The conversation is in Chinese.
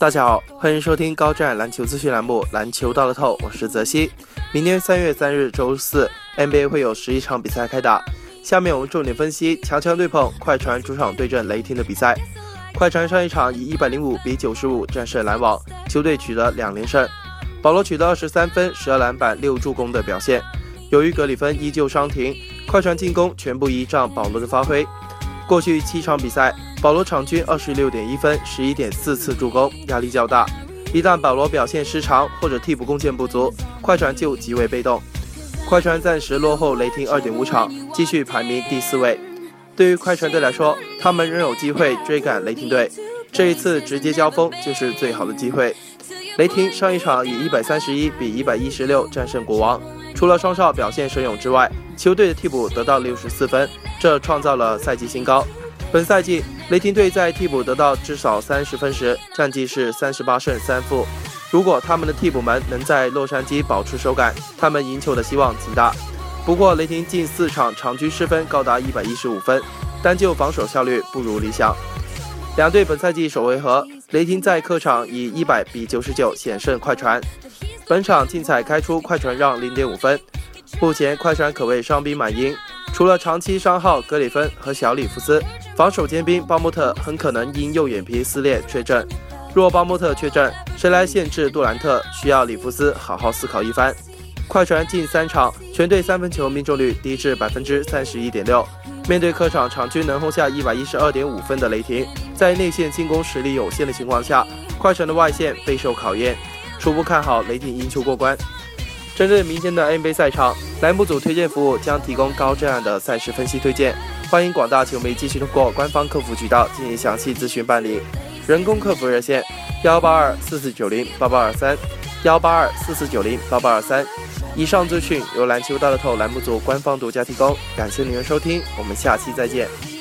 大家好，欢迎收听高战篮球资讯栏目《篮球到了透》，我是泽西。明天三月三日周四，NBA 会有十一场比赛开打。下面我们重点分析强强对碰，快船主场对阵雷霆的比赛。快船上一场以一百零五比九十五战胜篮网，球队取得两连胜。保罗取得二十三分、十二篮板、六助攻的表现。由于格里芬依旧伤停，快船进攻全部依仗保罗的发挥。过去七场比赛。保罗场均二十六点一分，十一点四次助攻，压力较大。一旦保罗表现失常或者替补贡献不足，快船就极为被动。快船暂时落后雷霆二点五场，继续排名第四位。对于快船队来说，他们仍有机会追赶雷霆队。这一次直接交锋就是最好的机会。雷霆上一场以一百三十一比一百一十六战胜国王，除了双少表现神勇之外，球队的替补得到六十四分，这创造了赛季新高。本赛季，雷霆队在替补得到至少三十分时，战绩是三十八胜三负。如果他们的替补们能在洛杉矶保持手感，他们赢球的希望极大。不过，雷霆近四场场均失分高达一百一十五分，单就防守效率不如理想。两队本赛季首回合，雷霆在客场以一百比九十九险胜快船。本场竞彩开出快船让零点五分。目前快船可谓伤兵满营，除了长期伤号格里芬和小里弗斯。防守尖兵巴莫特很可能因右眼皮撕裂缺阵，若巴莫特缺阵，谁来限制杜兰特？需要里弗斯好好思考一番。快船近三场全队三分球命中率低至百分之三十一点六，面对客场场均能轰下一百一十二点五分的雷霆，在内线进攻实力有限的情况下，快船的外线备受考验，初步看好雷霆赢球过关。针对明天的 NBA 赛场，栏目组推荐服务将提供高质量的赛事分析推荐。欢迎广大球迷继续通过官方客服渠道进行详细咨询办理，人工客服热线：幺八二四四九零八八二三，幺八二四四九零八八二三。以上资讯由篮球大乐透栏目组官方独家提供，感谢您的收听，我们下期再见。